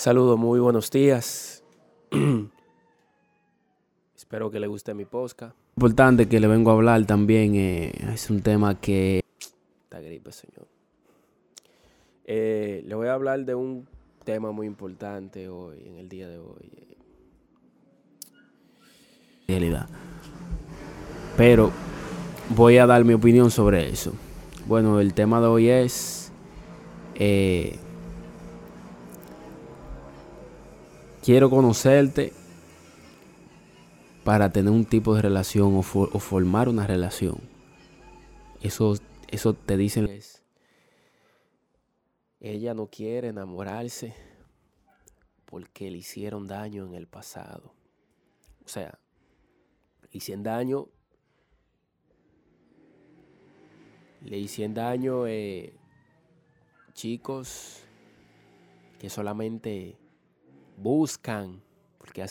Saludos, muy buenos días. Espero que le guste mi podcast. Importante que le vengo a hablar también eh, es un tema que... Está gripe, señor. Eh, le voy a hablar de un tema muy importante hoy, en el día de hoy. Realidad. Pero voy a dar mi opinión sobre eso. Bueno, el tema de hoy es... Eh, quiero conocerte para tener un tipo de relación o, formar una relación. Eso, eso te dicen. Ella no quiere enamorarse porque le hicieron daño en el pasado. O sea, le hicieron daño. Le hicieron daño eh, chicos que solamente buscan, porque así